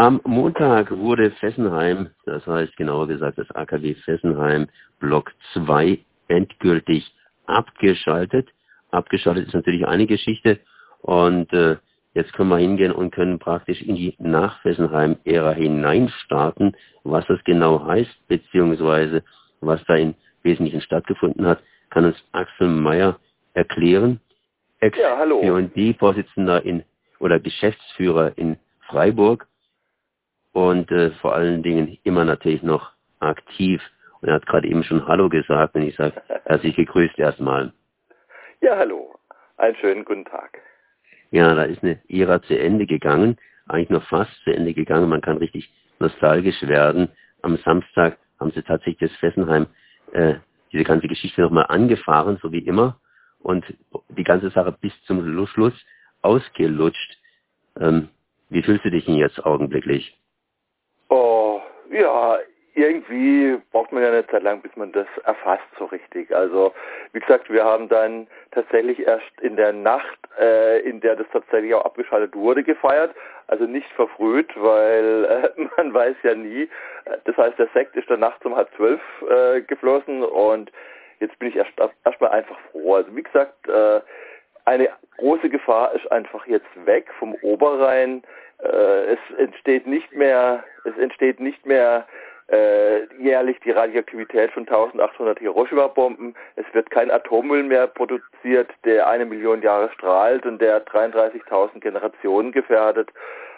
Am Montag wurde Fessenheim, das heißt genauer gesagt das AKW Fessenheim Block 2 endgültig abgeschaltet. Abgeschaltet ist natürlich eine Geschichte und äh, jetzt können wir hingehen und können praktisch in die Nach-Fessenheim-Ära hineinstarten, was das genau heißt, beziehungsweise was da im Wesentlichen stattgefunden hat, kann uns Axel Meyer erklären. Ex-D-Vorsitzender in oder Geschäftsführer in Freiburg und äh, vor allen Dingen immer natürlich noch aktiv. Und er hat gerade eben schon Hallo gesagt und ich sage herzlich gegrüßt erstmal. Ja, hallo. Einen schönen guten Tag. Ja, da ist eine Ära zu Ende gegangen, eigentlich nur fast zu Ende gegangen. Man kann richtig nostalgisch werden. Am Samstag haben sie tatsächlich das Fessenheim, äh, diese ganze Geschichte nochmal angefahren, so wie immer. Und die ganze Sache bis zum Schluss ausgelutscht. Ähm, wie fühlst du dich denn jetzt augenblicklich? Ja, irgendwie braucht man ja eine Zeit lang, bis man das erfasst so richtig. Also wie gesagt, wir haben dann tatsächlich erst in der Nacht, äh, in der das tatsächlich auch abgeschaltet wurde, gefeiert. Also nicht verfrüht, weil äh, man weiß ja nie. Das heißt, der Sekt ist dann nachts um halb zwölf äh, geflossen und jetzt bin ich erst erstmal einfach froh. Also wie gesagt, äh, eine große Gefahr ist einfach jetzt weg vom Oberrhein. Äh, es entsteht nicht mehr, es entsteht nicht mehr äh, jährlich die Radioaktivität von 1800 Hiroshima-Bomben. Es wird kein Atommüll mehr produziert, der eine Million Jahre strahlt und der 33.000 Generationen gefährdet.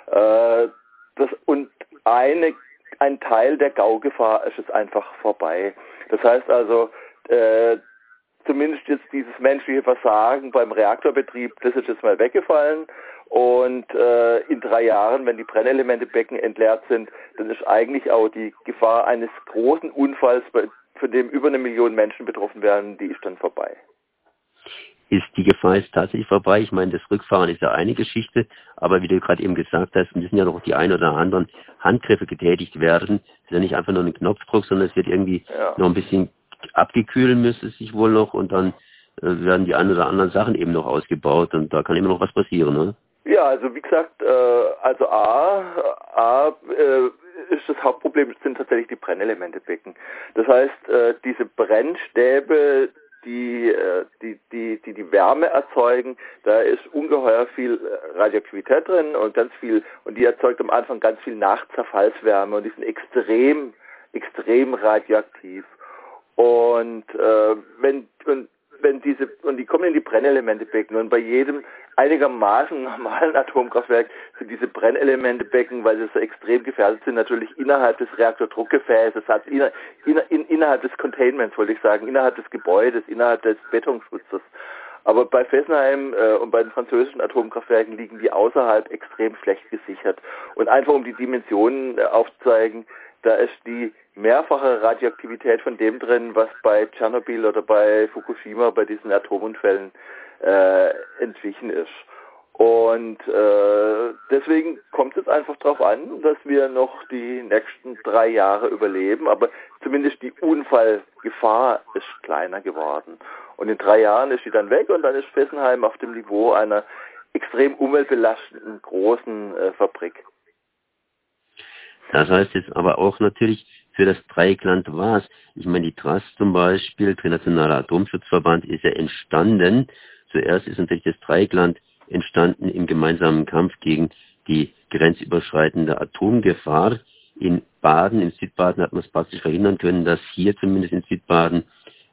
Äh, das, und eine, ein Teil der Gaugefahr ist es einfach vorbei. Das heißt also, äh, zumindest jetzt dieses menschliche Versagen beim Reaktorbetrieb, das ist jetzt mal weggefallen. Und äh, in drei Jahren, wenn die Brennelementebecken entleert sind, dann ist eigentlich auch die Gefahr eines großen Unfalls, von dem über eine Million Menschen betroffen werden, die ist dann vorbei. Ist die Gefahr jetzt tatsächlich vorbei? Ich meine, das Rückfahren ist ja eine Geschichte, aber wie du gerade eben gesagt hast, müssen ja noch die ein oder anderen Handgriffe getätigt werden. Es ist ja nicht einfach nur ein Knopfdruck, sondern es wird irgendwie ja. noch ein bisschen abgekühlen müsste es sich wohl noch und dann äh, werden die ein oder anderen Sachen eben noch ausgebaut und da kann immer noch was passieren, ne? Ja, also wie gesagt, äh, also A, A äh, ist das Hauptproblem sind tatsächlich die Brennelementebecken. Das heißt, äh, diese Brennstäbe, die, äh, die, die, die die Wärme erzeugen, da ist ungeheuer viel Radioaktivität drin und ganz viel, und die erzeugt am Anfang ganz viel Nachzerfallswärme und die sind extrem, extrem radioaktiv. Und äh, wenn und wenn diese und die kommen in die Brennelementebecken und bei jedem einigermaßen normalen Atomkraftwerk sind diese Brennelementebecken, weil sie so extrem gefährdet sind, natürlich innerhalb des Reaktordruckgefäßes, also inner, inner, in, innerhalb des Containments, wollte ich sagen, innerhalb des Gebäudes, innerhalb des Betonschutzes. Aber bei Fessenheim äh, und bei den französischen Atomkraftwerken liegen die außerhalb extrem schlecht gesichert. Und einfach um die Dimensionen äh, aufzuzeigen, da ist die mehrfache Radioaktivität von dem drin, was bei Tschernobyl oder bei Fukushima, bei diesen Atomunfällen äh, entwichen ist. Und äh, deswegen kommt es einfach darauf an, dass wir noch die nächsten drei Jahre überleben, aber zumindest die Unfallgefahr ist kleiner geworden. Und in drei Jahren ist sie dann weg und dann ist Fessenheim auf dem Niveau einer extrem umweltbelastenden großen äh, Fabrik. Das heißt jetzt aber auch natürlich für das Dreieckland war es. Ich meine, die TRAS zum Beispiel, Internationaler Atomschutzverband, ist ja entstanden. Zuerst ist natürlich das Dreieckland entstanden im gemeinsamen Kampf gegen die grenzüberschreitende Atomgefahr. In Baden, in Südbaden hat man es praktisch verhindern können, dass hier zumindest in Südbaden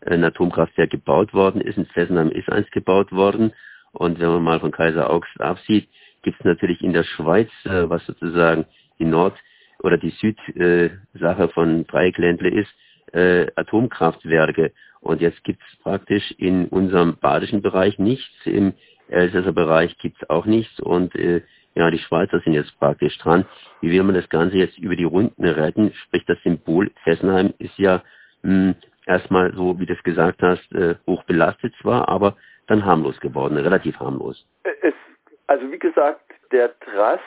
ein Atomkraftwerk gebaut worden ist. In Fessenheim ist eins gebaut worden. Und wenn man mal von Kaiser Augst absieht, gibt es natürlich in der Schweiz, äh, was sozusagen die Nord- oder die Südsache von Dreieckländle ist, äh, Atomkraftwerke. Und jetzt gibt es praktisch in unserem badischen Bereich nichts, im Elsässer Bereich gibt es auch nichts und äh, ja, die Schweizer sind jetzt praktisch dran. Wie will man das Ganze jetzt über die Runden retten? Sprich, das Symbol Fessenheim ist ja mh, hm, erstmal so, wie du es gesagt hast, äh, hoch belastet zwar, aber dann harmlos geworden, relativ harmlos. Es, also wie gesagt, der TRAS,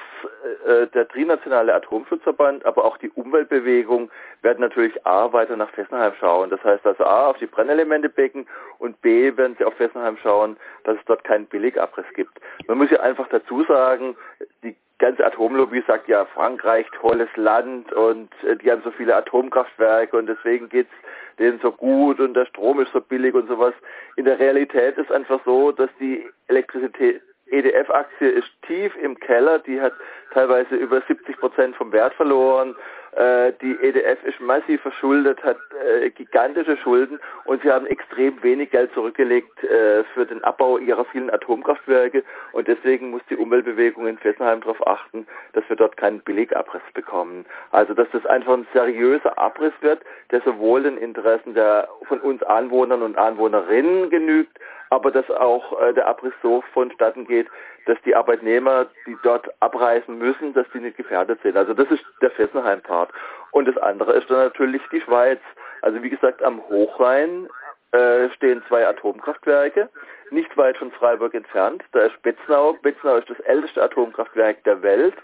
äh, der Trinationale Atomschutzverband, aber auch die Umweltbewegung werden natürlich A weiter nach Fessenheim schauen. Das heißt also A auf die Brennelementebecken und B werden sie auf Fessenheim schauen, dass es dort keinen Billigabriss gibt. Man muss ja einfach dazu sagen, die ganze Atomlobby sagt ja, Frankreich, tolles Land und äh, die haben so viele Atomkraftwerke und deswegen geht's denen so gut und der Strom ist so billig und sowas. In der Realität ist einfach so, dass die Elektrizität EDF-Aktie ist tief im Keller, die hat teilweise über 70 Prozent vom Wert verloren. Äh, die EDF ist massiv verschuldet, hat äh, gigantische Schulden und sie haben extrem wenig Geld zurückgelegt äh, für den Abbau ihrer vielen Atomkraftwerke und deswegen muss die Umweltbewegung in Fessenheim darauf achten, dass wir dort keinen Billigabriss bekommen. Also dass das einfach ein seriöser Abriss wird, der sowohl den Interessen der von uns Anwohnern und Anwohnerinnen genügt, aber dass auch äh, der Abriss so vonstatten geht, dass die Arbeitnehmer, die dort abreisen müssen, dass die nicht gefährdet sind. Also das ist der Fessenheim-Part. Und das andere ist dann natürlich die Schweiz. Also wie gesagt, am Hochrhein äh, stehen zwei Atomkraftwerke, nicht weit von Freiburg entfernt. Da ist Betznau. Betznau ist das älteste Atomkraftwerk der Welt.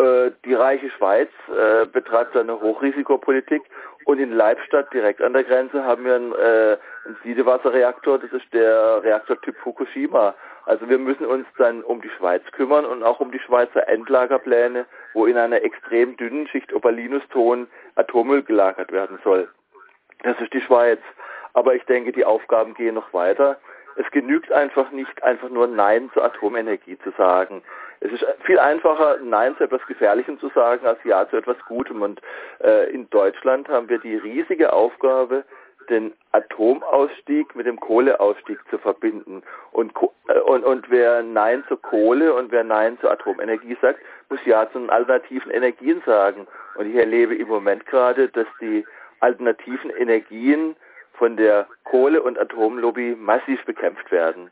Äh, die reiche Schweiz äh, betreibt eine Hochrisikopolitik und in Leibstadt direkt an der Grenze haben wir einen, äh, einen Siedewasserreaktor, das ist der Reaktortyp Fukushima. Also wir müssen uns dann um die Schweiz kümmern und auch um die Schweizer Endlagerpläne, wo in einer extrem dünnen Schicht Opalinuston Atommüll gelagert werden soll. Das ist die Schweiz. Aber ich denke, die Aufgaben gehen noch weiter. Es genügt einfach nicht, einfach nur Nein zur Atomenergie zu sagen. Es ist viel einfacher, Nein zu etwas Gefährlichem zu sagen, als Ja zu etwas Gutem. Und äh, in Deutschland haben wir die riesige Aufgabe, den Atomausstieg mit dem Kohleausstieg zu verbinden. Und, äh, und, und wer Nein zur Kohle und wer Nein zur Atomenergie sagt, muss Ja zu den alternativen Energien sagen. Und ich erlebe im Moment gerade, dass die alternativen Energien von der Kohle- und Atomlobby massiv bekämpft werden.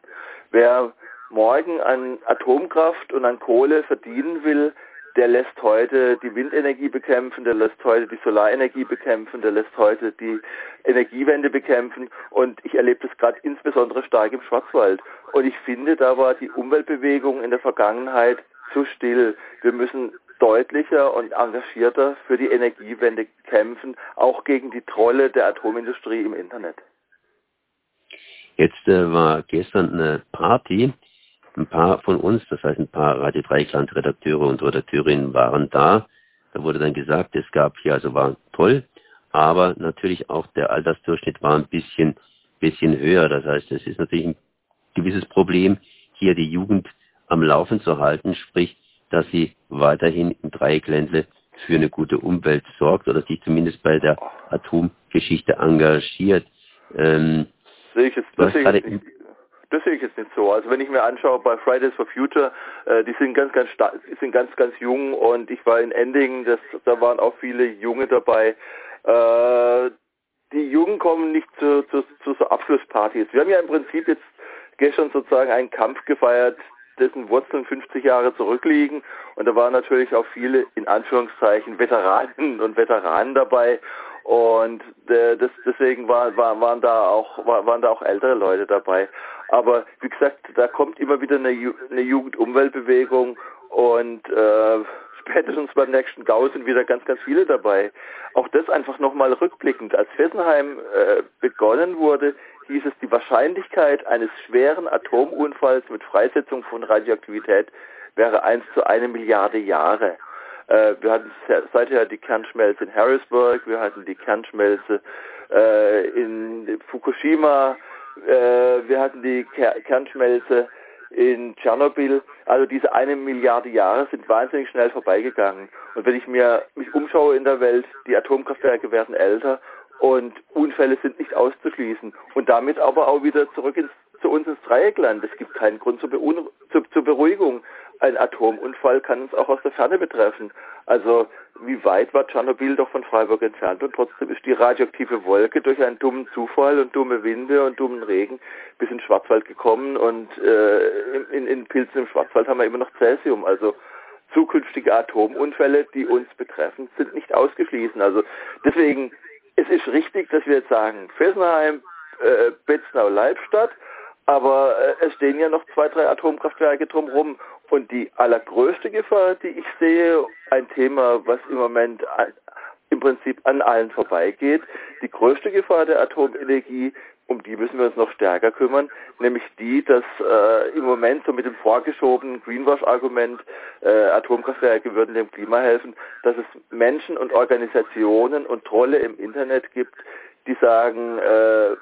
Wer morgen an Atomkraft und an Kohle verdienen will, der lässt heute die Windenergie bekämpfen, der lässt heute die Solarenergie bekämpfen, der lässt heute die Energiewende bekämpfen und ich erlebe das gerade insbesondere stark im Schwarzwald. Und ich finde, da war die Umweltbewegung in der Vergangenheit zu still. Wir müssen deutlicher und engagierter für die Energiewende kämpfen, auch gegen die Trolle der Atomindustrie im Internet. Jetzt äh, war gestern eine Party ein paar von uns, das heißt ein paar Radio Dreikland Redakteure und Redakteurinnen waren da. Da wurde dann gesagt, es gab hier, also war toll, aber natürlich auch der Altersdurchschnitt war ein bisschen, bisschen höher. Das heißt, es ist natürlich ein gewisses Problem, hier die Jugend am Laufen zu halten, sprich, dass sie weiterhin im Dreieckländle für eine gute Umwelt sorgt oder sich zumindest bei der Atomgeschichte engagiert. Ähm, sehe ich jetzt, ich, das sehe ich jetzt nicht so. Also wenn ich mir anschaue bei Fridays for Future, äh, die sind ganz, ganz sind ganz, ganz jung und ich war in Ending, das, da waren auch viele Junge dabei. Äh, die Jungen kommen nicht zu, zu, zu so Abschlusspartys. Wir haben ja im Prinzip jetzt gestern sozusagen einen Kampf gefeiert, dessen Wurzeln 50 Jahre zurückliegen. Und da waren natürlich auch viele, in Anführungszeichen, Veteranen und Veteranen dabei. Und äh, das, deswegen war, war, waren da auch war, waren da auch ältere Leute dabei. Aber wie gesagt, da kommt immer wieder eine, Ju eine Jugendumweltbewegung und äh, spätestens beim nächsten Gau sind wieder ganz, ganz viele dabei. Auch das einfach nochmal rückblickend. Als Fessenheim äh, begonnen wurde, hieß es, die Wahrscheinlichkeit eines schweren Atomunfalls mit Freisetzung von Radioaktivität wäre 1 zu eine Milliarde Jahre. Äh, wir hatten seither die Kernschmelze in Harrisburg, wir hatten die Kernschmelze äh, in Fukushima, äh, wir hatten die Ker Kernschmelze in Tschernobyl. Also diese eine Milliarde Jahre sind wahnsinnig schnell vorbeigegangen. Und wenn ich mir mich umschaue in der Welt, die Atomkraftwerke werden älter und Unfälle sind nicht auszuschließen. Und damit aber auch wieder zurück ins, zu uns ins Dreieckland. Es gibt keinen Grund zur, zur, zur Beruhigung ein Atomunfall kann uns auch aus der Ferne betreffen. Also wie weit war Tschernobyl doch von Freiburg entfernt und trotzdem ist die radioaktive Wolke durch einen dummen Zufall und dumme Winde und dummen Regen bis in den Schwarzwald gekommen und äh, in, in Pilzen im Schwarzwald haben wir immer noch Cäsium. Also zukünftige Atomunfälle, die uns betreffen, sind nicht ausgeschlossen. Also deswegen, es ist richtig, dass wir jetzt sagen, Fessenheim, äh, Betznau, Leibstadt, aber äh, es stehen ja noch zwei, drei Atomkraftwerke drumherum und die allergrößte Gefahr, die ich sehe, ein Thema, was im Moment im Prinzip an allen vorbeigeht, die größte Gefahr der Atomenergie um die müssen wir uns noch stärker kümmern, nämlich die, dass äh, im Moment so mit dem vorgeschobenen Greenwash-Argument, äh, Atomkraftwerke würden dem Klima helfen, dass es Menschen und Organisationen und Trolle im Internet gibt, die sagen, äh,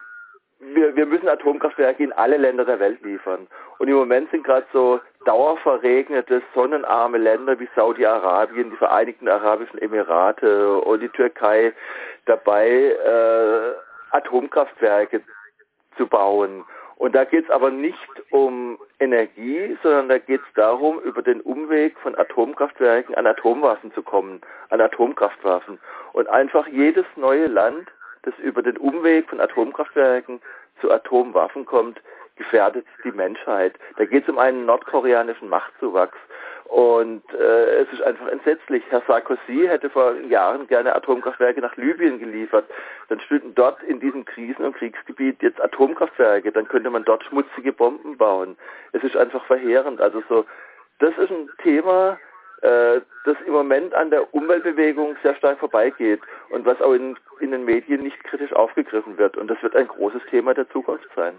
wir, müssen Atomkraftwerke in alle Länder der Welt liefern. Und im Moment sind gerade so dauerverregnete, sonnenarme Länder wie Saudi-Arabien, die Vereinigten Arabischen Emirate und die Türkei dabei, äh, Atomkraftwerke zu bauen. Und da geht es aber nicht um Energie, sondern da geht es darum, über den Umweg von Atomkraftwerken an Atomwaffen zu kommen, an Atomkraftwaffen. Und einfach jedes neue Land, das über den Umweg von Atomkraftwerken zu Atomwaffen kommt, gefährdet die Menschheit. Da geht es um einen nordkoreanischen Machtzuwachs. Und äh, es ist einfach entsetzlich. Herr Sarkozy hätte vor Jahren gerne Atomkraftwerke nach Libyen geliefert. Dann stünden dort in diesem Krisen- und Kriegsgebiet jetzt Atomkraftwerke. Dann könnte man dort schmutzige Bomben bauen. Es ist einfach verheerend. Also so, das ist ein Thema, das im Moment an der Umweltbewegung sehr stark vorbeigeht und was auch in, in den Medien nicht kritisch aufgegriffen wird. Und das wird ein großes Thema der Zukunft sein.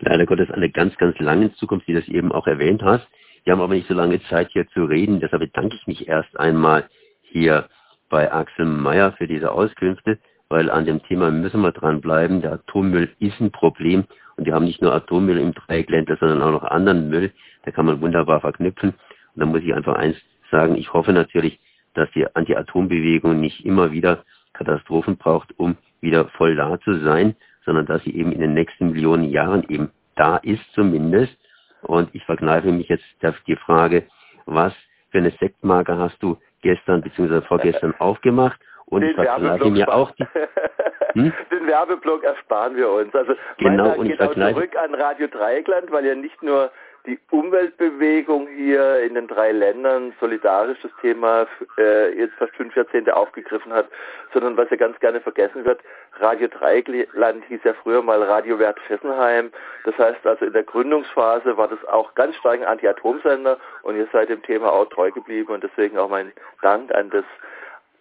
Leider Gottes eine ganz, ganz lange Zukunft, die du das eben auch erwähnt hast. Wir haben aber nicht so lange Zeit hier zu reden, deshalb bedanke ich mich erst einmal hier bei Axel Meyer für diese Auskünfte, weil an dem Thema müssen wir dranbleiben. Der Atommüll ist ein Problem und wir haben nicht nur Atommüll im Dreieckländer, sondern auch noch anderen Müll. Da kann man wunderbar verknüpfen. Und da muss ich einfach eins sagen, ich hoffe natürlich, dass die Anti-Atom-Bewegung nicht immer wieder Katastrophen braucht, um wieder voll da zu sein, sondern dass sie eben in den nächsten Millionen Jahren eben da ist zumindest und ich verkneife mich jetzt die Frage, was für eine Sektmarke hast du gestern bzw. vorgestern aufgemacht? Und Den ich verkneife mir auch die, hm? Den Werbeblock ersparen wir uns. Also genau, und geht ich verkneife, auch zurück an Radio Dreieckland, weil ja nicht nur die Umweltbewegung hier in den drei Ländern solidarisch das Thema äh, jetzt fast fünf Jahrzehnte aufgegriffen hat, sondern was ja ganz gerne vergessen wird, Radio Dreieckland hieß ja früher mal Radio Wert Fessenheim. Das heißt also in der Gründungsphase war das auch ganz stark ein Anti-Atom-Sender und ihr seid dem Thema auch treu geblieben und deswegen auch mein Dank an das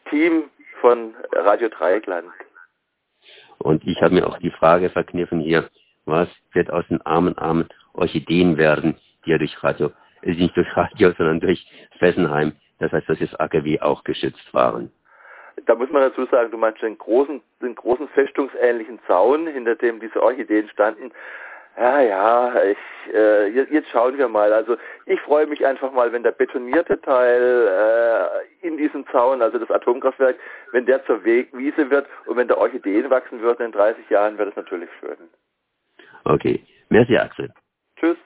Team von Radio Dreieckland. Und ich habe mir auch die Frage verkniffen hier, was wird aus den armen, armen Orchideen werden, die ja durch Radio, äh, nicht durch Radio, sondern durch Fessenheim, das heißt, dass das AKW auch geschützt waren. Da muss man dazu sagen, du meinst den großen, den großen festungsähnlichen Zaun, hinter dem diese Orchideen standen. Ja, ja, ich, äh, jetzt schauen wir mal. Also ich freue mich einfach mal, wenn der betonierte Teil äh, in diesem Zaun, also das Atomkraftwerk, wenn der zur Wegwiese wird und wenn da Orchideen wachsen würden in 30 Jahren, wäre das natürlich schön. Okay, merci Axel. Tschüss.